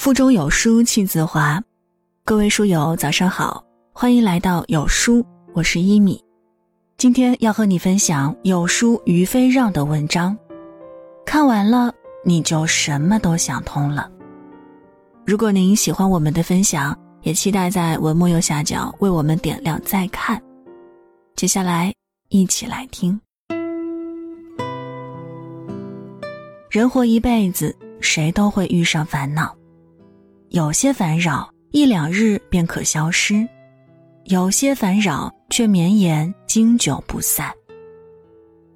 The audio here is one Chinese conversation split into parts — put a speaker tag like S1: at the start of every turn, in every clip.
S1: 腹中有书气自华，各位书友早上好，欢迎来到有书，我是一米。今天要和你分享有书于飞让的文章，看完了你就什么都想通了。如果您喜欢我们的分享，也期待在文末右下角为我们点亮再看。接下来一起来听。人活一辈子，谁都会遇上烦恼。有些烦扰一两日便可消失，有些烦扰却绵延经久不散。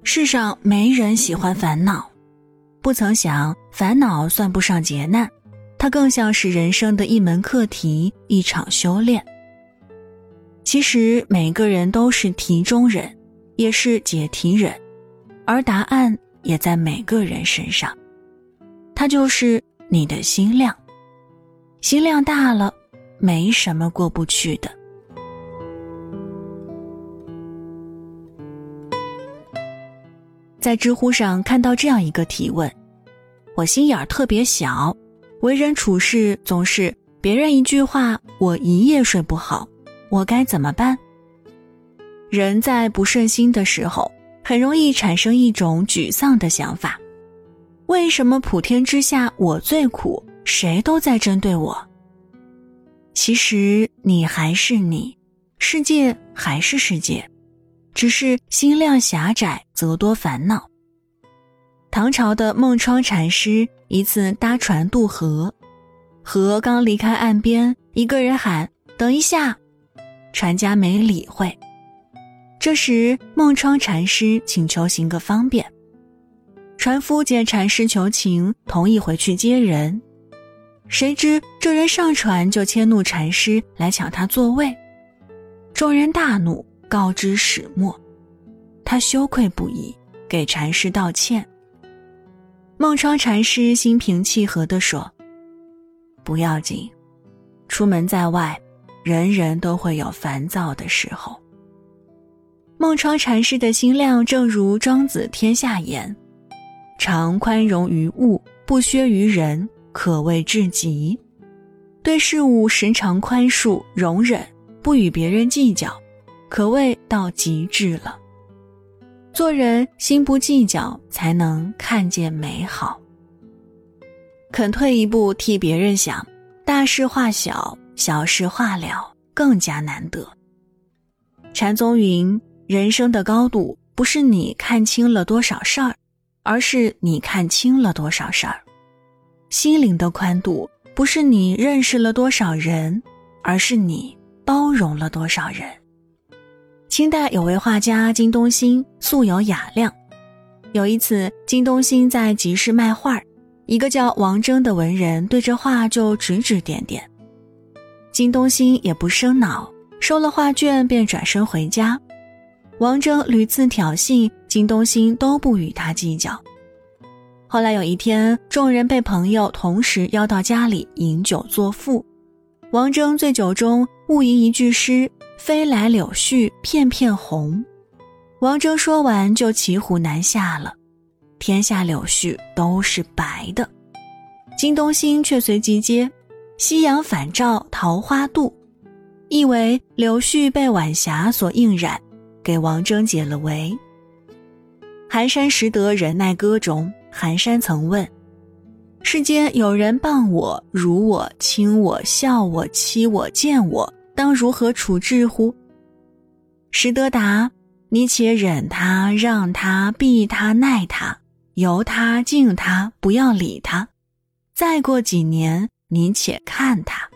S1: 世上没人喜欢烦恼，不曾想烦恼算不上劫难，它更像是人生的一门课题，一场修炼。其实每个人都是题中人，也是解题人，而答案也在每个人身上，它就是你的心量。心量大了，没什么过不去的。在知乎上看到这样一个提问：我心眼儿特别小，为人处事总是别人一句话，我一夜睡不好，我该怎么办？人在不顺心的时候，很容易产生一种沮丧的想法：为什么普天之下我最苦？谁都在针对我。其实你还是你，世界还是世界，只是心量狭窄，则多烦恼。唐朝的孟窗禅师一次搭船渡河，河刚离开岸边，一个人喊：“等一下！”船家没理会。这时孟窗禅师请求行个方便，船夫见禅师求情，同意回去接人。谁知这人上船就迁怒禅师来抢他座位，众人大怒，告知始末。他羞愧不已，给禅师道歉。孟窗禅师心平气和地说：“不要紧，出门在外，人人都会有烦躁的时候。”孟窗禅师的心量正如庄子天下言：“常宽容于物，不削于人。”可谓至极，对事物时常宽恕容忍，不与别人计较，可谓到极致了。做人心不计较，才能看见美好。肯退一步替别人想，大事化小，小事化了，更加难得。禅宗云：人生的高度不是你看清了多少事儿，而是你看清了多少事儿。心灵的宽度不是你认识了多少人，而是你包容了多少人。清代有位画家金东兴，素有雅量。有一次，金东兴在集市卖画一个叫王征的文人对着画就指指点点。金东兴也不生恼，收了画卷便转身回家。王征屡次挑衅，金东兴都不与他计较。后来有一天，众人被朋友同时邀到家里饮酒作赋。王征醉酒中误吟一句诗：“飞来柳絮片片红。”王征说完就骑虎难下了。天下柳絮都是白的，金东兴却随即接：“夕阳返照桃花渡。”意为柳絮被晚霞所映染，给王征解了围。寒山拾得忍耐歌中。寒山曾问：“世间有人谤我、辱我、轻我、笑我、欺我、贱我，当如何处置乎？”石德答：“你且忍他、让他、避他、耐他，由他、敬他，不要理他。再过几年，你且看他。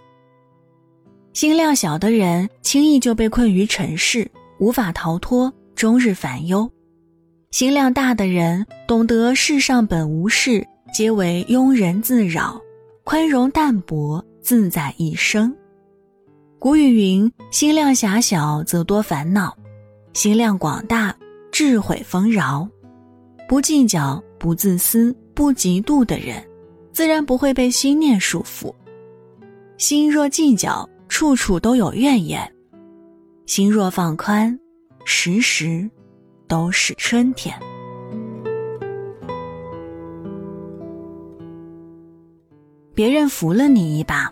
S1: 心量小的人，轻易就被困于尘世，无法逃脱，终日烦忧。”心量大的人懂得世上本无事，皆为庸人自扰，宽容淡泊，自在一生。古语云：“心量狭小则多烦恼，心量广大智慧丰饶。”不计较、不自私、不嫉妒的人，自然不会被心念束缚。心若计较，处处都有怨言；心若放宽，时时。都是春天。别人扶了你一把，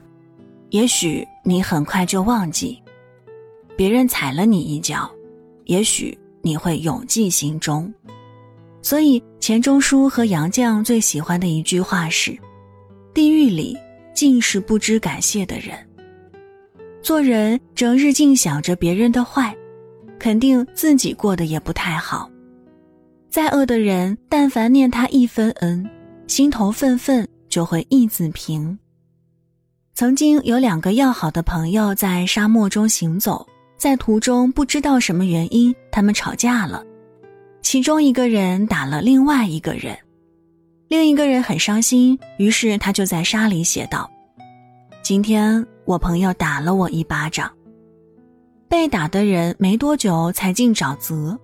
S1: 也许你很快就忘记；别人踩了你一脚，也许你会永记心中。所以钱钟书和杨绛最喜欢的一句话是：“地狱里尽是不知感谢的人。”做人整日尽想着别人的坏，肯定自己过得也不太好。再恶的人，但凡念他一分恩，心头愤愤就会一字平。曾经有两个要好的朋友在沙漠中行走，在途中不知道什么原因，他们吵架了。其中一个人打了另外一个人，另一个人很伤心，于是他就在沙里写道：“今天我朋友打了我一巴掌。”被打的人没多久才进沼泽。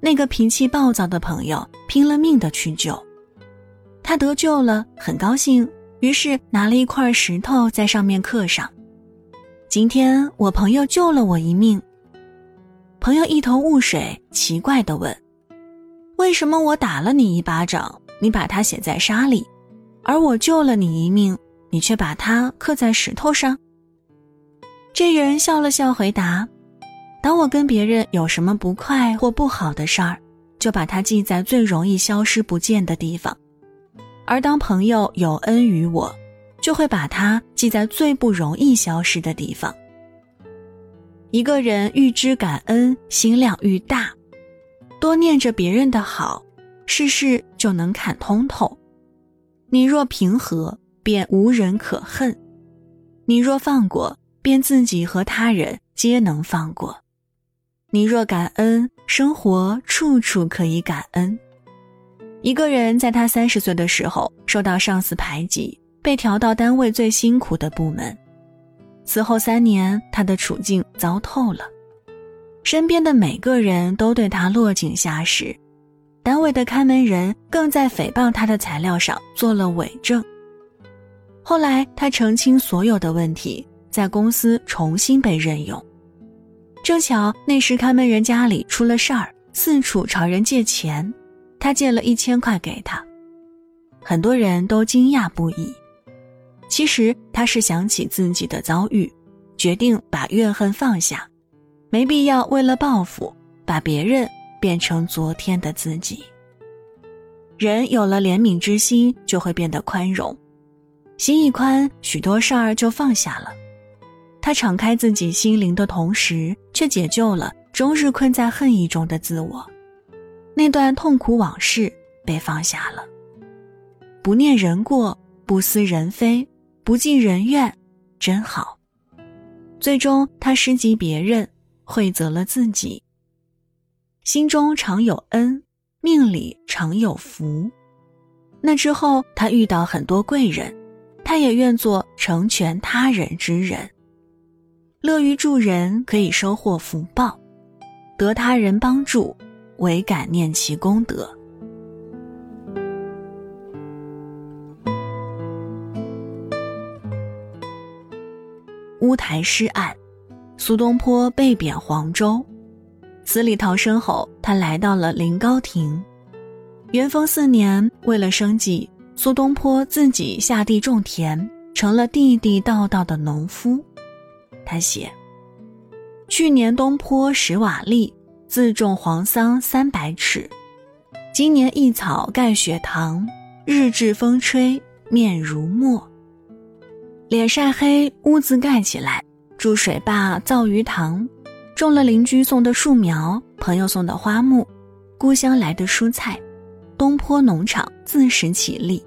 S1: 那个脾气暴躁的朋友拼了命的去救，他得救了，很高兴，于是拿了一块石头在上面刻上：“今天我朋友救了我一命。”朋友一头雾水，奇怪的问：“为什么我打了你一巴掌，你把它写在沙里，而我救了你一命，你却把它刻在石头上？”这人笑了笑回答。当我跟别人有什么不快或不好的事儿，就把它记在最容易消失不见的地方；而当朋友有恩于我，就会把它记在最不容易消失的地方。一个人欲知感恩，心量愈大，多念着别人的好，事事就能看通透。你若平和，便无人可恨；你若放过，便自己和他人皆能放过。你若感恩，生活处处可以感恩。一个人在他三十岁的时候受到上司排挤，被调到单位最辛苦的部门。此后三年，他的处境糟透了，身边的每个人都对他落井下石，单位的看门人更在诽谤他的材料上做了伪证。后来，他澄清所有的问题，在公司重新被任用。正巧那时看门人家里出了事儿，四处朝人借钱，他借了一千块给他，很多人都惊讶不已。其实他是想起自己的遭遇，决定把怨恨放下，没必要为了报复把别人变成昨天的自己。人有了怜悯之心，就会变得宽容，心一宽，许多事儿就放下了。他敞开自己心灵的同时，却解救了终日困在恨意中的自我。那段痛苦往事被放下了。不念人过，不思人非，不计人怨，真好。最终，他施及别人，惠泽了自己。心中常有恩，命里常有福。那之后，他遇到很多贵人，他也愿做成全他人之人。乐于助人，可以收获福报；得他人帮助，唯感念其功德。乌台诗案，苏东坡被贬黄州，死里逃生后，他来到了临高亭。元丰四年，为了生计，苏东坡自己下地种田，成了地地道道的农夫。他写：“去年东坡拾瓦砾，自种黄桑三百尺。今年一草盖雪堂，日至风吹面如墨。脸晒黑，屋子盖起来，筑水坝造鱼塘，种了邻居送的树苗，朋友送的花木，故乡来的蔬菜。东坡农场自食其力。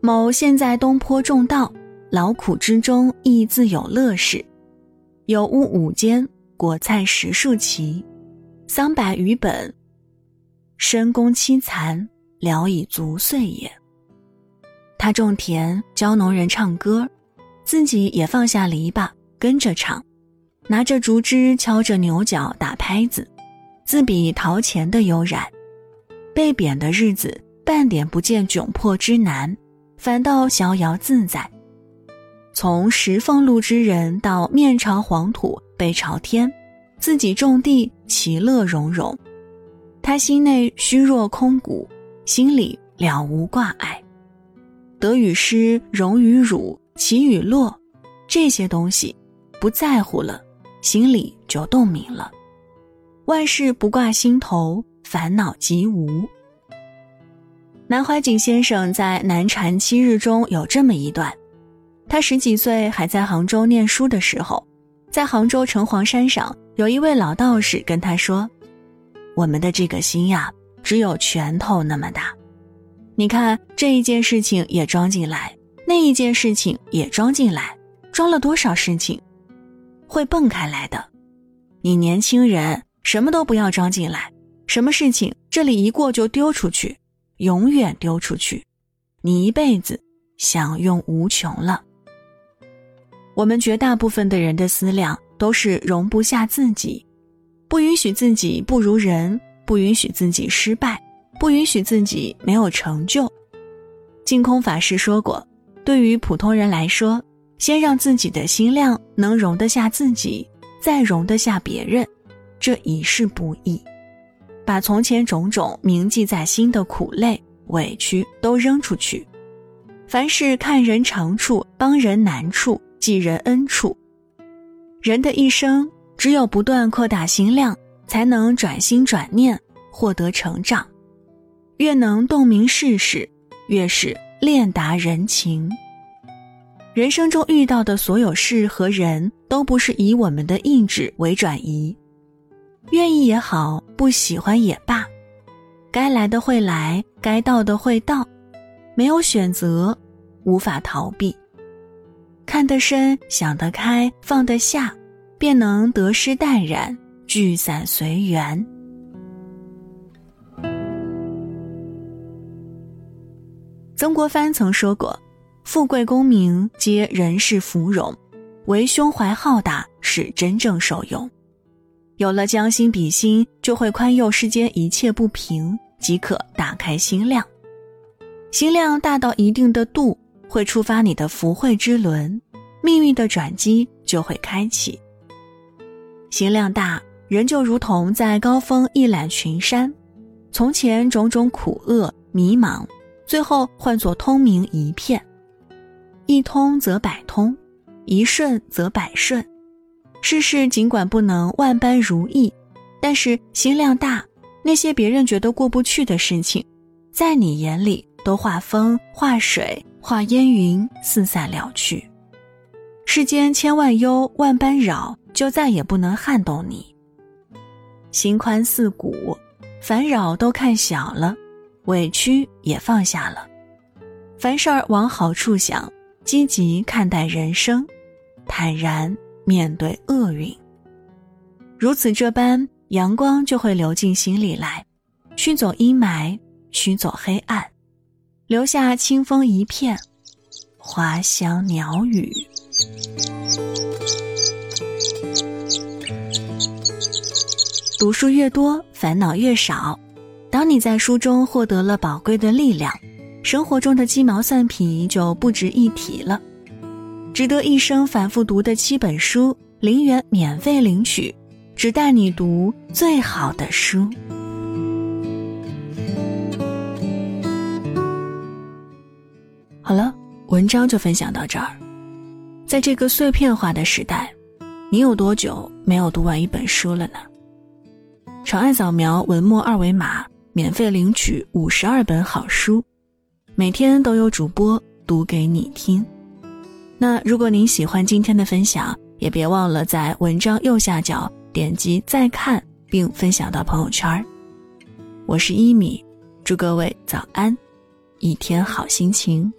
S1: 某现在东坡种稻。”劳苦之中亦自有乐事，有屋五间，果菜十数畦，桑百余本，深宫凄残，聊以足岁也。他种田，教农人唱歌，自己也放下篱笆跟着唱，拿着竹枝敲着牛角打拍子，自比陶钱的悠然。被贬的日子，半点不见窘迫之难，反倒逍遥自在。从石缝路之人到面朝黄土背朝天，自己种地其乐融融。他心内虚弱空谷，心里了无挂碍。得与失、荣与辱、起与落，这些东西不在乎了，心里就洞明了。万事不挂心头，烦恼即无。南怀瑾先生在《南禅七日》中有这么一段：他十几岁还在杭州念书的时候，在杭州城隍山上，有一位老道士跟他说：“我们的这个心呀，只有拳头那么大。你看这一件事情也装进来，那一件事情也装进来，装了多少事情，会蹦开来的。你年轻人。”什么都不要装进来，什么事情这里一过就丢出去，永远丢出去，你一辈子享用无穷了。我们绝大部分的人的思量都是容不下自己，不允许自己不如人，不允许自己失败，不允许自己没有成就。净空法师说过，对于普通人来说，先让自己的心量能容得下自己，再容得下别人。这已是不易，把从前种种铭记在心的苦累、委屈都扔出去。凡事看人长处、帮人难处、记人恩处。人的一生，只有不断扩大心量，才能转心转念，获得成长。越能洞明世事，越是练达人情。人生中遇到的所有事和人都不是以我们的意志为转移。愿意也好，不喜欢也罢，该来的会来，该到的会到，没有选择，无法逃避。看得深，想得开，放得下，便能得失淡然，聚散随缘。曾国藩曾说过：“富贵功名皆人世芙蓉，唯胸怀浩大是真正受用。”有了将心比心，就会宽宥世间一切不平，即可打开心量。心量大到一定的度，会触发你的福慧之轮，命运的转机就会开启。心量大，人就如同在高峰一览群山，从前种种苦厄迷茫，最后换作通明一片。一通则百通，一顺则百顺。世事尽管不能万般如意，但是心量大，那些别人觉得过不去的事情，在你眼里都化风化水化烟云四散了去。世间千万忧万般扰，就再也不能撼动你。心宽似谷，烦扰都看小了，委屈也放下了，凡事儿往好处想，积极看待人生，坦然。面对厄运，如此这般，阳光就会流进心里来，驱走阴霾，驱走黑暗，留下清风一片，花香鸟语。读书越多，烦恼越少。当你在书中获得了宝贵的力量，生活中的鸡毛蒜皮就不值一提了。值得一生反复读的七本书，零元免费领取，只带你读最好的书。好了，文章就分享到这儿。在这个碎片化的时代，你有多久没有读完一本书了呢？长按扫描文末二维码，免费领取五十二本好书，每天都有主播读给你听。那如果您喜欢今天的分享，也别忘了在文章右下角点击再看，并分享到朋友圈。我是一米，祝各位早安，一天好心情。